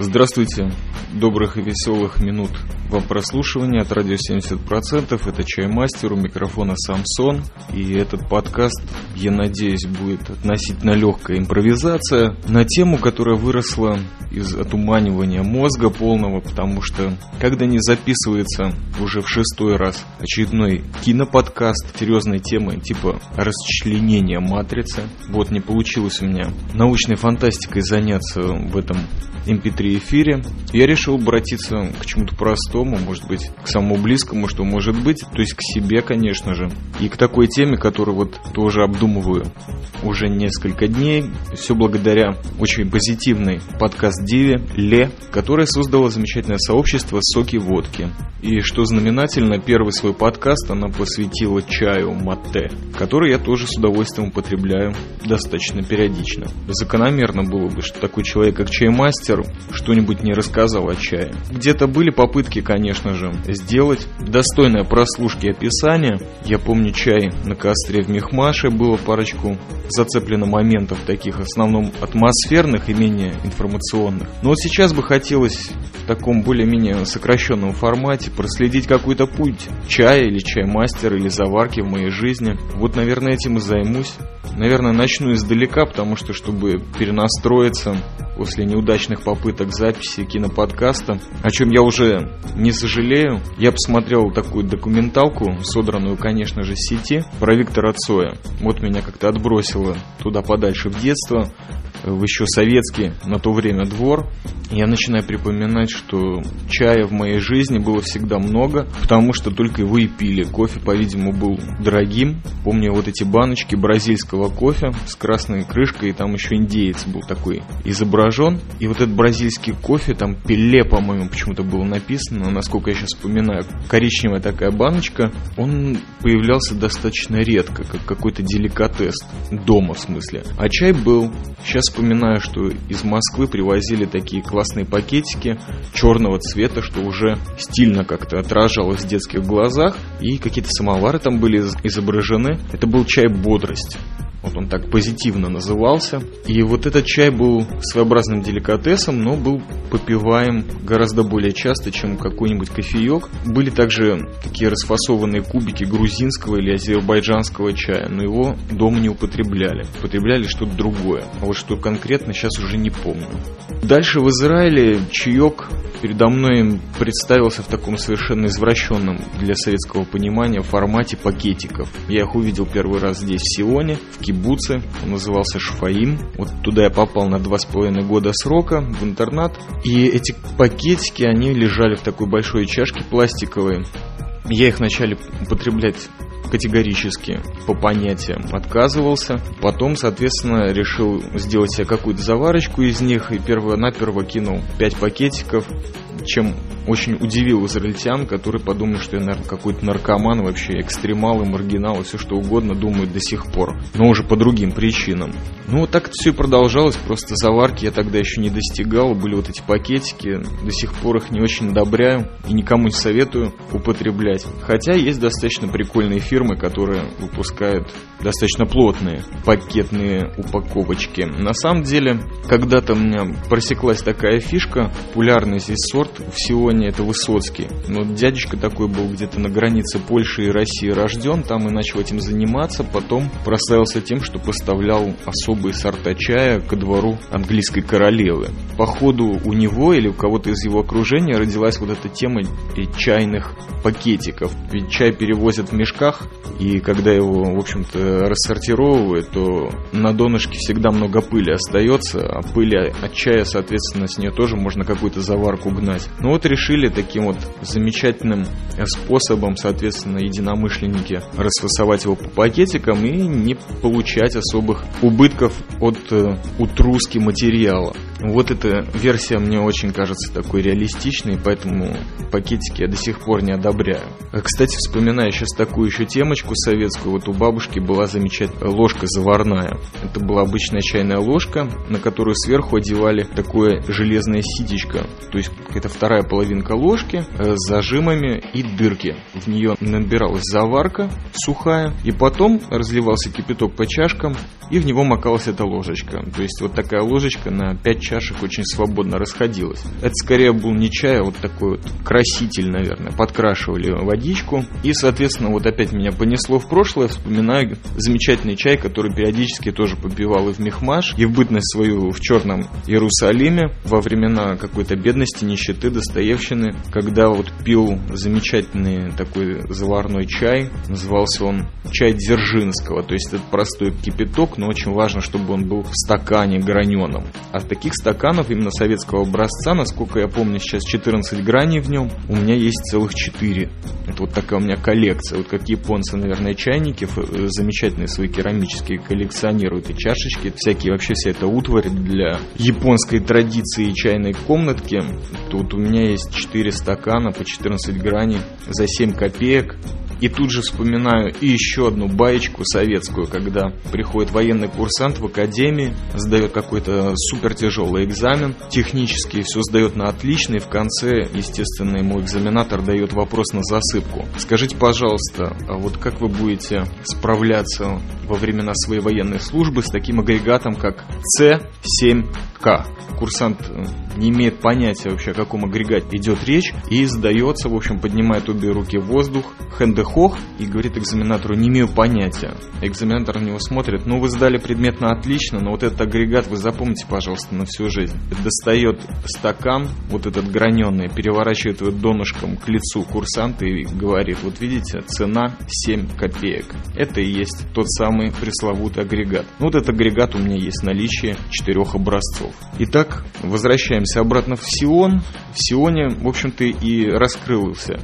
Здравствуйте. Добрых и веселых минут вам прослушивания от радио 70%. Это Чаймастер, у микрофона Самсон. И этот подкаст, я надеюсь, будет относительно легкая импровизация на тему, которая выросла из отуманивания мозга полного, потому что когда не записывается уже в шестой раз очередной киноподкаст серьезной темы типа расчленения матрицы, вот не получилось у меня научной фантастикой заняться в этом MP3 эфире, я решил обратиться к чему-то простому, может быть, к самому близкому, что может быть, то есть к себе, конечно же, и к такой теме, которую вот тоже обдумываю уже несколько дней, все благодаря очень позитивной подкаст Диве Ле, которая создала замечательное сообщество «Соки водки». И что знаменательно, первый свой подкаст она посвятила чаю мате, который я тоже с удовольствием употребляю достаточно периодично. Закономерно было бы, что такой человек, как чаймастер, что-нибудь не рассказал о чае. Где-то были попытки, конечно же, сделать достойное прослушки описание. Я помню чай на костре в Мехмаше, было парочку зацеплено моментов таких, в основном атмосферных и менее информационных. Но вот сейчас бы хотелось в таком более-менее сокращенном формате проследить какой-то путь чая или чаймастера или заварки в моей жизни. Вот, наверное, этим и займусь. Наверное, начну издалека, потому что, чтобы перенастроиться после неудачных попыток записи киноподкаста, о чем я уже не сожалею, я посмотрел такую документалку, содранную, конечно же, сети, про Виктора Цоя. Вот меня как-то отбросило туда подальше в детство, в еще советский на то время двор, я начинаю припоминать, что чая в моей жизни было всегда много, потому что только его и пили. Кофе, по-видимому, был дорогим. Помню вот эти баночки бразильского кофе с красной крышкой, и там еще индеец был такой изображен. И вот этот бразильский кофе, там пиле, по-моему, почему-то было написано, насколько я сейчас вспоминаю, коричневая такая баночка, он появлялся достаточно редко, как какой-то деликатес дома в смысле. А чай был. Сейчас вспоминаю, что из Москвы привозили такие классные пакетики черного цвета, что уже стильно как-то отражалось в детских глазах. И какие-то самовары там были изображены. Это был чай «Бодрость». Вот он так позитивно назывался. И вот этот чай был своеобразным деликатесом, но был попиваем гораздо более часто, чем какой-нибудь кофеек. Были также такие расфасованные кубики грузинского или азербайджанского чая, но его дома не употребляли. Употребляли что-то другое. А вот что конкретно сейчас уже не помню. Дальше в Израиле чаек передо мной представился в таком совершенно извращенном для советского понимания формате пакетиков. Я их увидел первый раз здесь, в Сионе, в кибуце, он назывался Шфаим. Вот туда я попал на два с половиной года срока в интернат. И эти пакетики, они лежали в такой большой чашке пластиковой. Я их вначале употреблять категорически по понятиям отказывался. Потом, соответственно, решил сделать себе какую-то заварочку из них и перво-наперво кинул 5 пакетиков, чем очень удивил израильтян, которые подумали, что я, наверное, какой-то наркоман, вообще экстремал и маргинал, и все что угодно думают до сих пор. Но уже по другим причинам. Ну, вот так это все и продолжалось, просто заварки я тогда еще не достигал, были вот эти пакетики, до сих пор их не очень одобряю и никому не советую употреблять. Хотя есть достаточно прикольные фирмы, которые выпускают достаточно плотные пакетные упаковочки. На самом деле, когда-то у меня просеклась такая фишка, популярный здесь сорт в Сионе, это Высоцкий. Но дядечка такой был где-то на границе Польши и России рожден, там и начал этим заниматься, потом прославился тем, что поставлял особые сорта чая ко двору английской королевы. По ходу у него или у кого-то из его окружения родилась вот эта тема чайных пакетиков. Ведь чай перевозят в мешках, и когда его, в общем-то, рассортировывают, то на донышке всегда много пыли остается, а пыли от чая, соответственно, с нее тоже можно какую-то заварку гнать. Ну вот решили таким вот замечательным способом, соответственно, единомышленники расфасовать его по пакетикам и не получать особых убытков от э, утруски материала. Вот эта версия мне очень кажется такой реалистичной, поэтому пакетики я до сих пор не одобряю. А, кстати, вспоминаю сейчас такую еще темочку советскую. Вот у бабушки была замечательная ложка заварная. Это была обычная чайная ложка, на которую сверху одевали такое железное ситечко. То есть это вторая половинка ложки э, с зажимами и дырки. В нее набиралась заварка сухая, и потом разливался кипяток по чашкам, и в него макалась эта ложечка. То есть вот такая ложечка на 5 чашек очень свободно расходилась. Это скорее был не чай, а вот такой вот краситель, наверное. Подкрашивали водичку. И, соответственно, вот опять меня понесло в прошлое. Вспоминаю замечательный чай, который периодически тоже попивал и в Мехмаш, и в бытность свою в Черном Иерусалиме во времена какой-то бедности, нищеты, Достоевщины, когда вот пил замечательный такой заварной чай. Назывался он чай Дзержинского. То есть это простой кипяток, но очень важно, чтобы он был в стакане граненом. А таких стаканов именно советского образца, насколько я помню, сейчас 14 граней в нем, у меня есть целых 4. Это вот такая у меня коллекция. Вот как японцы, наверное, чайники э, замечательные свои керамические коллекционируют и чашечки, всякие вообще вся эта утварь для японской традиции чайной комнатки. Тут у меня есть 4 стакана по 14 граней за 7 копеек. И тут же вспоминаю еще одну баечку советскую, когда приходит военный курсант в академии, сдает какой-то супер тяжелый экзамен, технически все сдает на отлично, и в конце, естественно, ему экзаменатор дает вопрос на засыпку. Скажите, пожалуйста, а вот как вы будете справляться во времена своей военной службы с таким агрегатом, как С7К? Курсант э, не имеет понятия вообще, о каком агрегате идет речь, и сдается, в общем, поднимает обе руки в воздух, хендехох, и говорит экзаменатору, не имею понятия. Экзаменатор на него смотрит, ну вы сдали предмет на отлично, но вот этот агрегат вы запомните, пожалуйста, на всю жизнь. Достает стакан, вот этот граненый, переворачивает его донышком к лицу курсанта и говорит, вот видите, цена 7 копеек. Это и есть тот самый пресловутый агрегат. Ну вот этот агрегат у меня есть в наличии четырех образцов. Итак, возвращаемся обратно в Сион. В Сионе, в общем-то, и раскрылся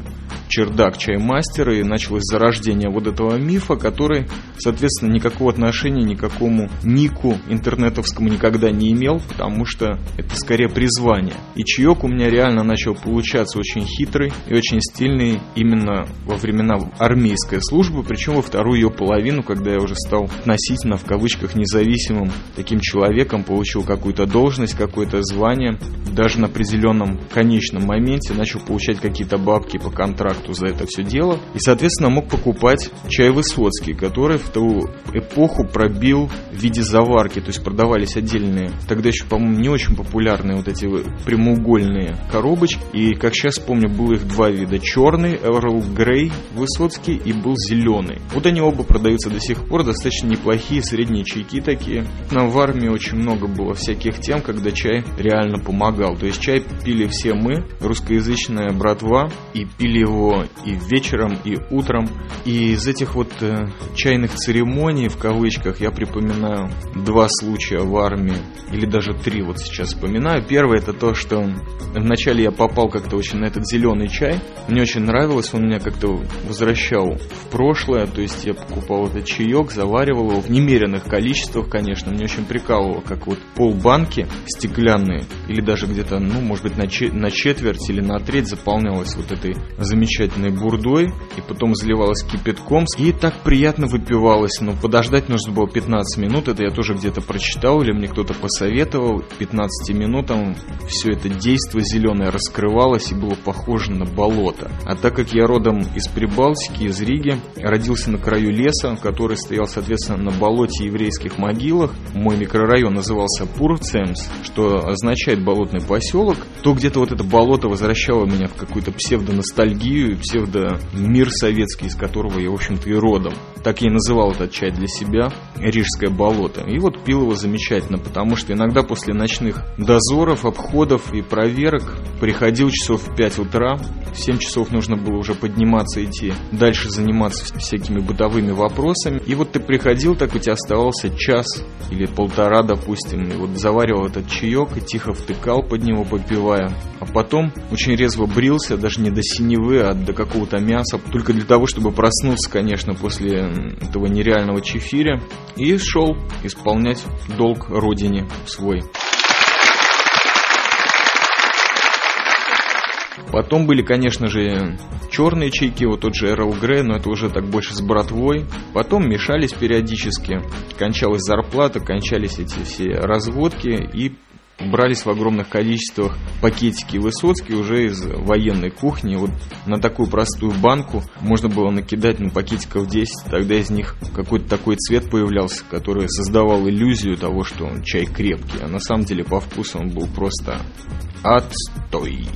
чердак чаймастера, и началось зарождение вот этого мифа, который, соответственно, никакого отношения никакому нику интернетовскому никогда не имел, потому что это скорее призвание. И чаек у меня реально начал получаться очень хитрый и очень стильный именно во времена армейской службы, причем во вторую ее половину, когда я уже стал относительно, в кавычках, независимым таким человеком, получил какую-то должность, какое-то звание, даже на определенном конечном моменте начал получать какие-то бабки по контракту контракту за это все дело. И, соответственно, мог покупать чай Высоцкий, который в ту эпоху пробил в виде заварки. То есть продавались отдельные, тогда еще, по-моему, не очень популярные вот эти прямоугольные коробочки. И, как сейчас помню, было их два вида. Черный, Эрл Грей Высоцкий и был зеленый. Вот они оба продаются до сих пор, достаточно неплохие, средние чайки такие. Нам в армии очень много было всяких тем, когда чай реально помогал. То есть чай пили все мы, русскоязычная братва, и пили его и вечером, и утром. И из этих вот э, чайных церемоний, в кавычках, я припоминаю два случая в армии, или даже три вот сейчас вспоминаю. Первое это то, что вначале я попал как-то очень на этот зеленый чай. Мне очень нравилось, он меня как-то возвращал в прошлое, то есть я покупал этот чаек, заваривал его в немеренных количествах, конечно. Мне очень прикалывало, как вот полбанки стеклянные, или даже где-то, ну, может быть, на, на четверть или на треть заполнялось вот этой замечательной замечательной бурдой, и потом заливалась кипятком, и так приятно выпивалось. Но подождать нужно было 15 минут, это я тоже где-то прочитал, или мне кто-то посоветовал. 15 минутам все это действие зеленое раскрывалось и было похоже на болото. А так как я родом из Прибалтики, из Риги, родился на краю леса, который стоял, соответственно, на болоте еврейских могилах, мой микрорайон назывался Пурцемс, что означает болотный поселок, то где-то вот это болото возвращало меня в какую-то псевдоностальгию, псевдо-мир советский, из которого я, в общем-то, и родом. Так я и называл этот чай для себя «Рижское болото». И вот пил его замечательно, потому что иногда после ночных дозоров, обходов и проверок приходил часов в 5 утра, в 7 часов нужно было уже подниматься, идти дальше заниматься всякими бытовыми вопросами. И вот ты приходил, так у тебя оставался час или полтора, допустим, и вот заваривал этот чаек и тихо втыкал под него, попивая. А потом очень резво брился, даже не до синевы, а до какого-то мяса, только для того, чтобы проснуться, конечно, после этого нереального чефиря, и шел исполнять долг родине свой. Потом были, конечно же, черные чайки, вот тот же Эрл Грей, но это уже так больше с братвой. Потом мешались периодически, кончалась зарплата, кончались эти все разводки, и брались в огромных количествах пакетики Высоцкий уже из военной кухни. Вот на такую простую банку можно было накидать ну, пакетиков 10, тогда из них какой-то такой цвет появлялся, который создавал иллюзию того, что он чай крепкий, а на самом деле по вкусу он был просто отстой.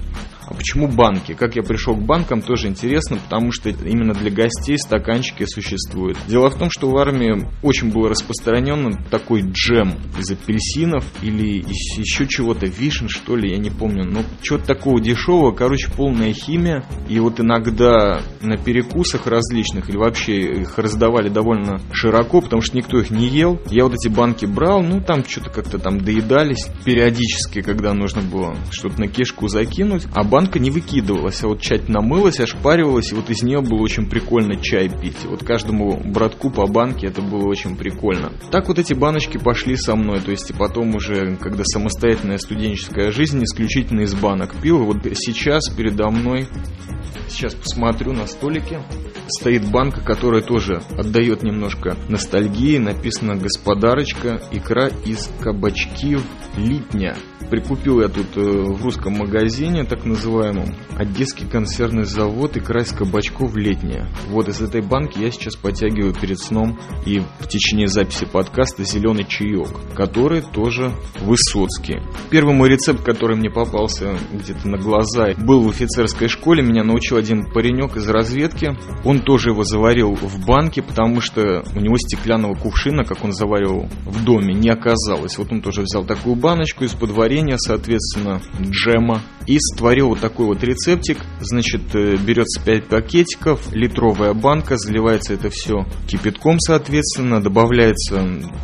А почему банки? Как я пришел к банкам, тоже интересно, потому что именно для гостей стаканчики существуют. Дело в том, что в армии очень был распространен такой джем из апельсинов или из еще чего-то, вишен, что ли, я не помню. Но чего-то такого дешевого, короче, полная химия. И вот иногда на перекусах различных, или вообще их раздавали довольно широко, потому что никто их не ел. Я вот эти банки брал, ну там что-то как-то там доедались периодически, когда нужно было что-то на кишку закинуть. А банка не выкидывалась, а вот тщательно мылась, ошпаривалась, и вот из нее было очень прикольно чай пить. Вот каждому братку по банке это было очень прикольно. Так вот эти баночки пошли со мной, то есть и потом уже, когда самостоятельная студенческая жизнь, исключительно из банок пил. Вот сейчас передо мной Сейчас посмотрю на столике. Стоит банка, которая тоже отдает немножко ностальгии. Написано «Господарочка. Икра из кабачки литня». Прикупил я тут э, в русском магазине, так называемом, Одесский консервный завод икра из кабачков летняя. Вот из этой банки я сейчас подтягиваю перед сном и в течение записи подкаста зеленый чаек, который тоже высоцкий. Первый мой рецепт, который мне попался где-то на глаза, был в офицерской школе. Меня научил один паренек из разведки. Он тоже его заварил в банке, потому что у него стеклянного кувшина, как он заваривал в доме, не оказалось. Вот он тоже взял такую баночку из-под варенья, соответственно, джема, и створил вот такой вот рецептик. Значит, э, берется 5 пакетиков, литровая банка, заливается это все кипятком, соответственно, добавляется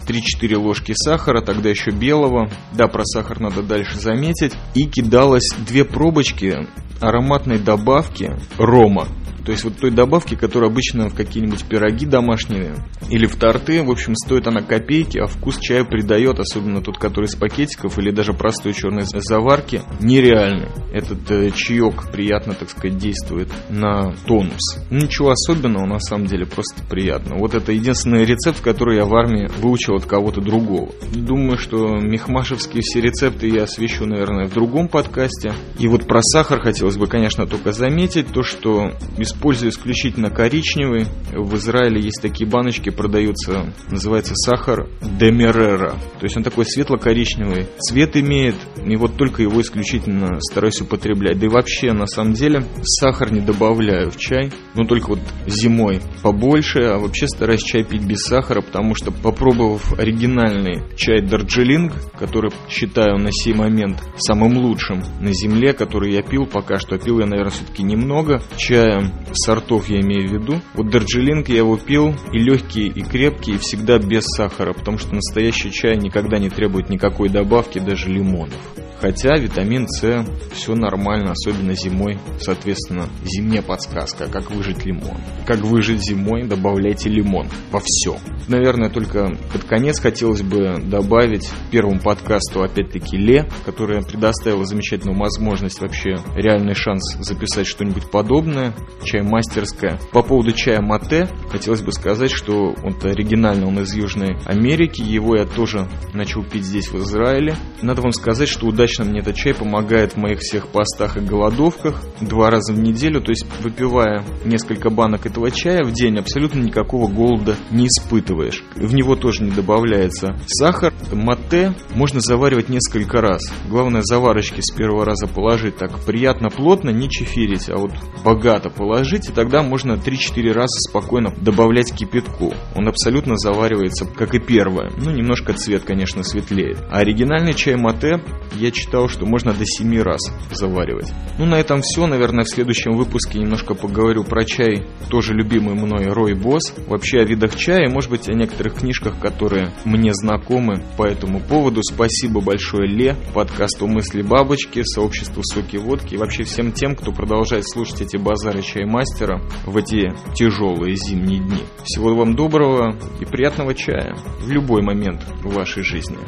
3-4 ложки сахара, тогда еще белого. Да, про сахар надо дальше заметить. И кидалось две пробочки ароматной добавки рома. То есть вот той добавки, которая обычно в какие-нибудь пироги домашние или в торты, в общем, стоит она копейки, а вкус чая придает, особенно тот, который из пакетиков или даже простой черной заварки, нереальный. Этот э, чаек приятно, так сказать, действует на тонус. Ничего особенного, на самом деле, просто приятно. Вот это единственный рецепт, который я в армии выучил от кого-то другого. Думаю, что мехмашевские все рецепты я освещу, наверное, в другом подкасте. И вот про сахар хотелось бы, конечно, только заметить то, что без использую исключительно коричневый. В Израиле есть такие баночки, продаются, называется сахар демерера. То есть он такой светло-коричневый цвет имеет, и вот только его исключительно стараюсь употреблять. Да и вообще, на самом деле, сахар не добавляю в чай, но только вот зимой побольше, а вообще стараюсь чай пить без сахара, потому что попробовав оригинальный чай Дарджилинг, который считаю на сей момент самым лучшим на земле, который я пил пока что, пил я, наверное, все-таки немного чая сортов я имею в виду. Вот Дарджилинг я его пил и легкий, и крепкий, и всегда без сахара, потому что настоящий чай никогда не требует никакой добавки, даже лимонов. Хотя витамин С все нормально, особенно зимой. Соответственно, зимняя подсказка, как выжить лимон. Как выжить зимой, добавляйте лимон во все. Наверное, только под конец хотелось бы добавить первому подкасту опять-таки Ле, которая предоставила замечательную возможность вообще реальный шанс записать что-нибудь подобное. Чай мастерская. По поводу чая мате хотелось бы сказать, что он оригинальный, он из Южной Америки. Его я тоже начал пить здесь в Израиле. Надо вам сказать, что удачно Лично мне этот чай помогает в моих всех постах и голодовках два раза в неделю, то есть выпивая несколько банок этого чая в день, абсолютно никакого голода не испытываешь. В него тоже не добавляется сахар. Мате можно заваривать несколько раз. Главное заварочки с первого раза положить так приятно, плотно, не чефирить, а вот богато положить, и тогда можно 3-4 раза спокойно добавлять кипятку. Он абсолютно заваривается, как и первое. Ну, немножко цвет, конечно, светлее. А оригинальный чай мате я считал, что можно до 7 раз заваривать. Ну, на этом все. Наверное, в следующем выпуске немножко поговорю про чай, тоже любимый мной Рой Босс. Вообще о видах чая, может быть, о некоторых книжках, которые мне знакомы по этому поводу. Спасибо большое Ле, подкасту «Мысли бабочки», сообществу «Соки водки» и вообще всем тем, кто продолжает слушать эти базары чаймастера в эти тяжелые зимние дни. Всего вам доброго и приятного чая в любой момент в вашей жизни.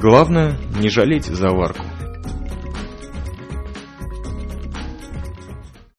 Главное, не жалейте заварку.